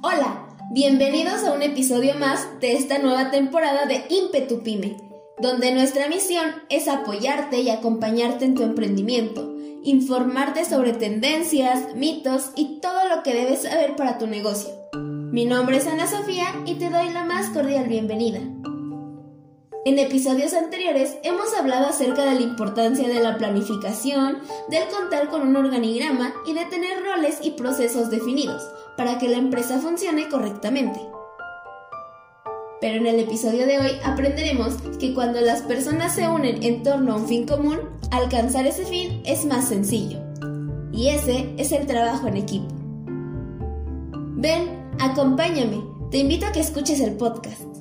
Hola, bienvenidos a un episodio más de esta nueva temporada de Impetu Pyme, donde nuestra misión es apoyarte y acompañarte en tu emprendimiento, informarte sobre tendencias, mitos y todo lo que debes saber para tu negocio. Mi nombre es Ana Sofía y te doy la más cordial bienvenida. En episodios anteriores hemos hablado acerca de la importancia de la planificación, del contar con un organigrama y de tener roles y procesos definidos para que la empresa funcione correctamente. Pero en el episodio de hoy aprenderemos que cuando las personas se unen en torno a un fin común, alcanzar ese fin es más sencillo. Y ese es el trabajo en equipo. Ven, acompáñame, te invito a que escuches el podcast.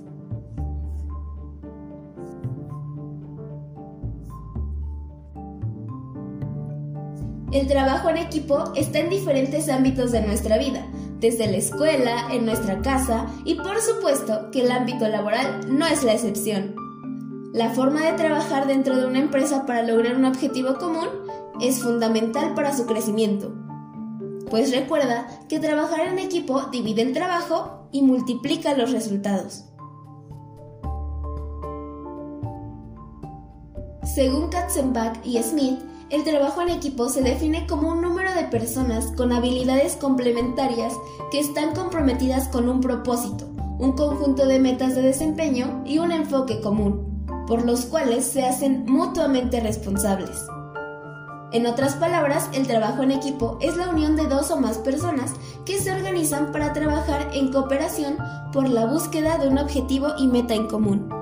El trabajo en equipo está en diferentes ámbitos de nuestra vida, desde la escuela, en nuestra casa y por supuesto que el ámbito laboral no es la excepción. La forma de trabajar dentro de una empresa para lograr un objetivo común es fundamental para su crecimiento. Pues recuerda que trabajar en equipo divide el trabajo y multiplica los resultados. Según Katzenbach y Smith, el trabajo en equipo se define como un número de personas con habilidades complementarias que están comprometidas con un propósito, un conjunto de metas de desempeño y un enfoque común, por los cuales se hacen mutuamente responsables. En otras palabras, el trabajo en equipo es la unión de dos o más personas que se organizan para trabajar en cooperación por la búsqueda de un objetivo y meta en común.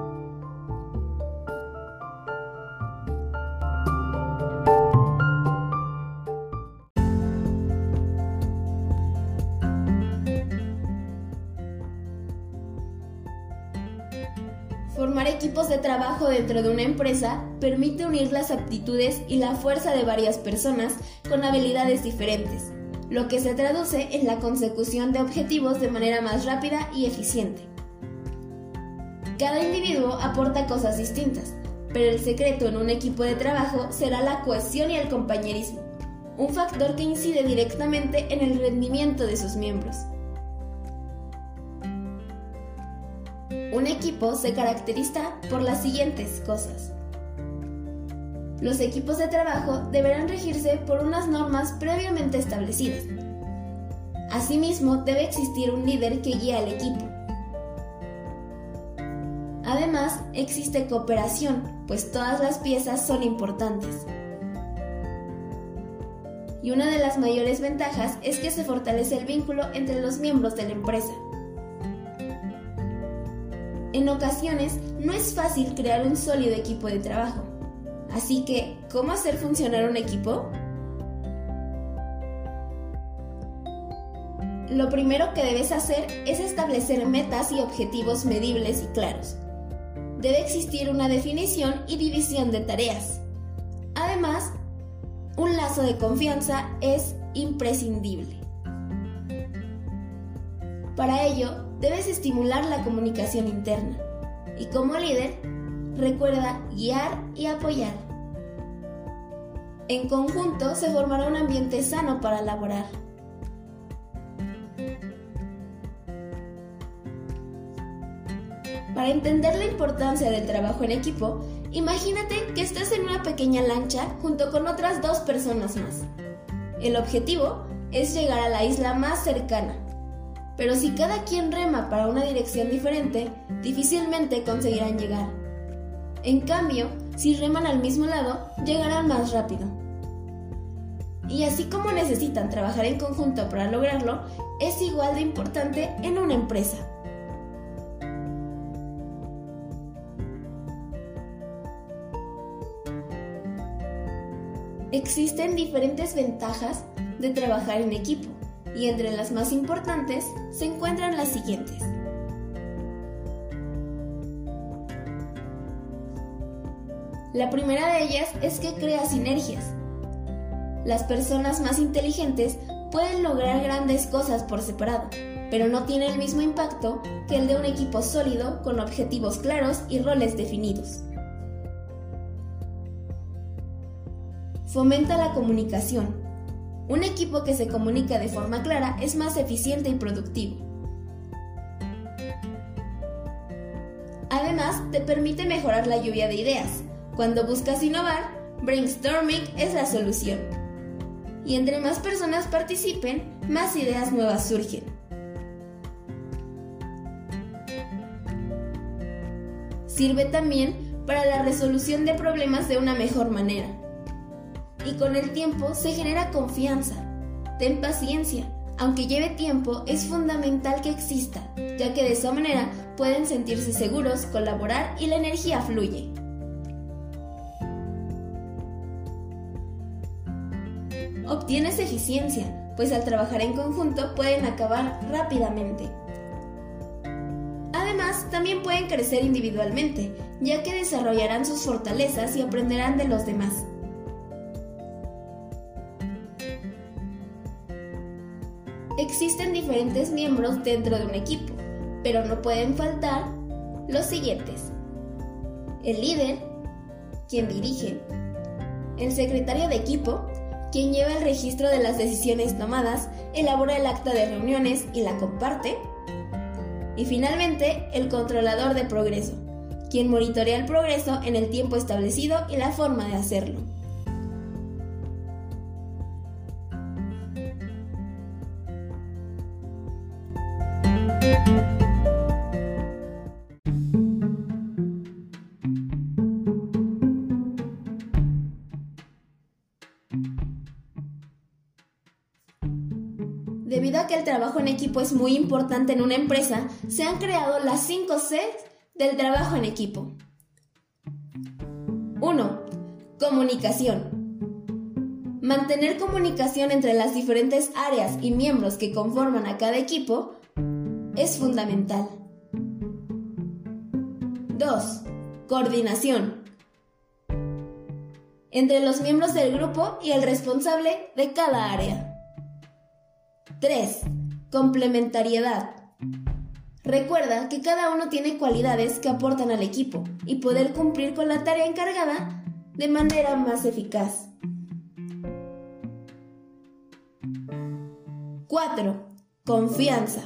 Trabajo dentro de una empresa permite unir las aptitudes y la fuerza de varias personas con habilidades diferentes, lo que se traduce en la consecución de objetivos de manera más rápida y eficiente. Cada individuo aporta cosas distintas, pero el secreto en un equipo de trabajo será la cohesión y el compañerismo, un factor que incide directamente en el rendimiento de sus miembros. Un equipo se caracteriza por las siguientes cosas. Los equipos de trabajo deberán regirse por unas normas previamente establecidas. Asimismo, debe existir un líder que guíe al equipo. Además, existe cooperación, pues todas las piezas son importantes. Y una de las mayores ventajas es que se fortalece el vínculo entre los miembros de la empresa. En ocasiones no es fácil crear un sólido equipo de trabajo. Así que, ¿cómo hacer funcionar un equipo? Lo primero que debes hacer es establecer metas y objetivos medibles y claros. Debe existir una definición y división de tareas. Además, un lazo de confianza es imprescindible. Para ello, debes estimular la comunicación interna y como líder, recuerda guiar y apoyar. En conjunto se formará un ambiente sano para laborar. Para entender la importancia del trabajo en equipo, imagínate que estás en una pequeña lancha junto con otras dos personas más. El objetivo es llegar a la isla más cercana, pero si cada quien rema para una dirección diferente, difícilmente conseguirán llegar. En cambio, si reman al mismo lado, llegarán más rápido. Y así como necesitan trabajar en conjunto para lograrlo, es igual de importante en una empresa. Existen diferentes ventajas de trabajar en equipo y entre las más importantes se encuentran las siguientes. La primera de ellas es que crea sinergias. Las personas más inteligentes pueden lograr grandes cosas por separado, pero no tiene el mismo impacto que el de un equipo sólido con objetivos claros y roles definidos. Fomenta la comunicación. Un equipo que se comunica de forma clara es más eficiente y productivo. Además, te permite mejorar la lluvia de ideas. Cuando buscas innovar, brainstorming es la solución. Y entre más personas participen, más ideas nuevas surgen. Sirve también para la resolución de problemas de una mejor manera. Y con el tiempo se genera confianza. Ten paciencia. Aunque lleve tiempo, es fundamental que exista, ya que de esa manera pueden sentirse seguros, colaborar y la energía fluye. Obtienes eficiencia, pues al trabajar en conjunto pueden acabar rápidamente. Además, también pueden crecer individualmente, ya que desarrollarán sus fortalezas y aprenderán de los demás. Existen diferentes miembros dentro de un equipo, pero no pueden faltar los siguientes. El líder, quien dirige. El secretario de equipo, quien lleva el registro de las decisiones tomadas, elabora el acta de reuniones y la comparte. Y finalmente, el controlador de progreso, quien monitorea el progreso en el tiempo establecido y la forma de hacerlo. Debido a que el trabajo en equipo es muy importante en una empresa, se han creado las 5 Cs del trabajo en equipo. 1. Comunicación. Mantener comunicación entre las diferentes áreas y miembros que conforman a cada equipo es fundamental. 2. Coordinación. Entre los miembros del grupo y el responsable de cada área. 3. Complementariedad. Recuerda que cada uno tiene cualidades que aportan al equipo y poder cumplir con la tarea encargada de manera más eficaz. 4. Confianza.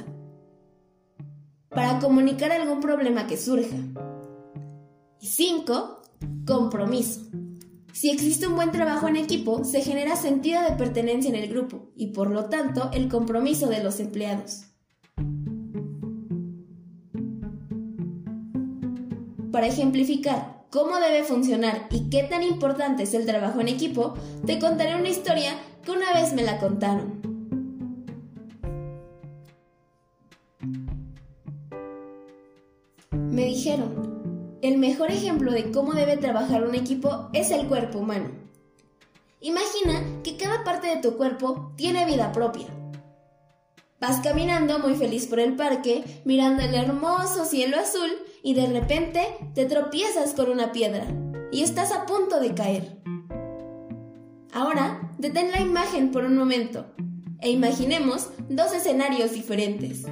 Para comunicar algún problema que surja. Y 5. Compromiso. Si existe un buen trabajo en equipo, se genera sentido de pertenencia en el grupo y por lo tanto el compromiso de los empleados. Para ejemplificar cómo debe funcionar y qué tan importante es el trabajo en equipo, te contaré una historia que una vez me la contaron. Me dijeron, el mejor ejemplo de cómo debe trabajar un equipo es el cuerpo humano. Imagina que cada parte de tu cuerpo tiene vida propia. Vas caminando muy feliz por el parque, mirando el hermoso cielo azul y de repente te tropiezas con una piedra y estás a punto de caer. Ahora, detén la imagen por un momento e imaginemos dos escenarios diferentes.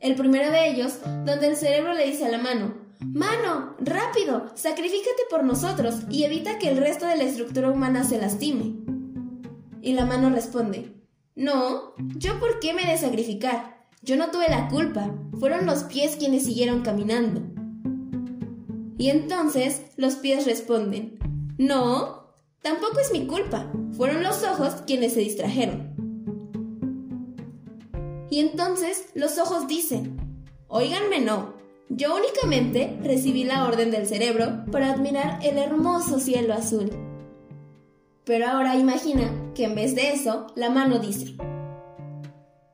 El primero de ellos, donde el cerebro le dice a la mano, Mano, rápido, sacrifícate por nosotros y evita que el resto de la estructura humana se lastime. Y la mano responde, No, ¿yo por qué me he de sacrificar? Yo no tuve la culpa, fueron los pies quienes siguieron caminando. Y entonces los pies responden, No, tampoco es mi culpa, fueron los ojos quienes se distrajeron. Y entonces los ojos dicen, Óiganme no, yo únicamente recibí la orden del cerebro para admirar el hermoso cielo azul. Pero ahora imagina que en vez de eso, la mano dice,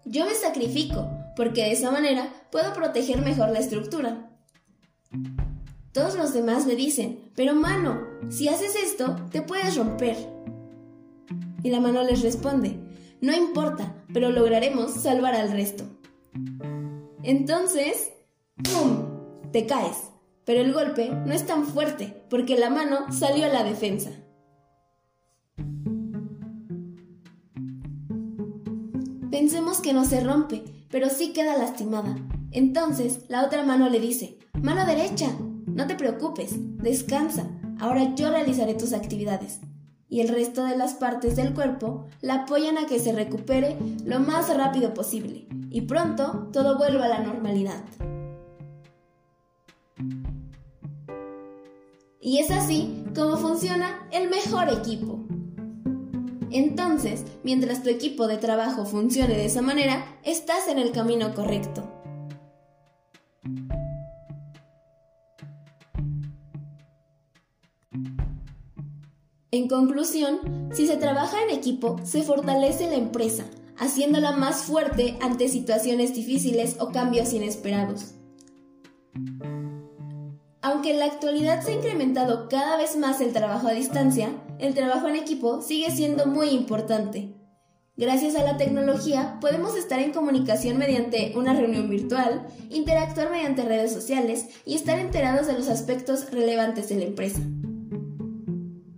yo me sacrifico, porque de esa manera puedo proteger mejor la estructura. Todos los demás le dicen, pero mano, si haces esto, te puedes romper. Y la mano les responde, no importa, pero lograremos salvar al resto. Entonces, ¡pum! Te caes. Pero el golpe no es tan fuerte porque la mano salió a la defensa. Pensemos que no se rompe, pero sí queda lastimada. Entonces la otra mano le dice, mano derecha, no te preocupes, descansa, ahora yo realizaré tus actividades. Y el resto de las partes del cuerpo la apoyan a que se recupere lo más rápido posible y pronto todo vuelva a la normalidad. Y es así como funciona el mejor equipo. Entonces, mientras tu equipo de trabajo funcione de esa manera, estás en el camino correcto. En conclusión, si se trabaja en equipo, se fortalece la empresa, haciéndola más fuerte ante situaciones difíciles o cambios inesperados. Aunque en la actualidad se ha incrementado cada vez más el trabajo a distancia, el trabajo en equipo sigue siendo muy importante. Gracias a la tecnología podemos estar en comunicación mediante una reunión virtual, interactuar mediante redes sociales y estar enterados de los aspectos relevantes de la empresa.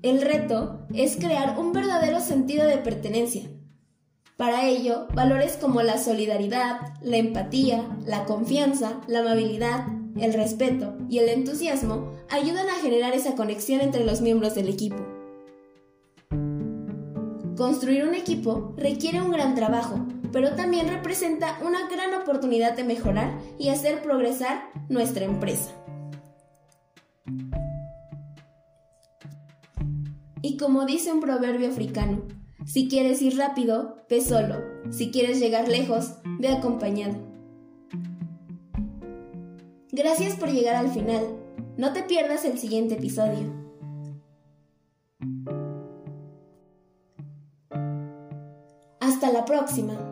El reto es crear un verdadero sentido de pertenencia. Para ello, valores como la solidaridad, la empatía, la confianza, la amabilidad, el respeto y el entusiasmo ayudan a generar esa conexión entre los miembros del equipo. Construir un equipo requiere un gran trabajo, pero también representa una gran oportunidad de mejorar y hacer progresar nuestra empresa. Y como dice un proverbio africano, si quieres ir rápido, ve solo. Si quieres llegar lejos, ve acompañado. Gracias por llegar al final. No te pierdas el siguiente episodio. Hasta la próxima.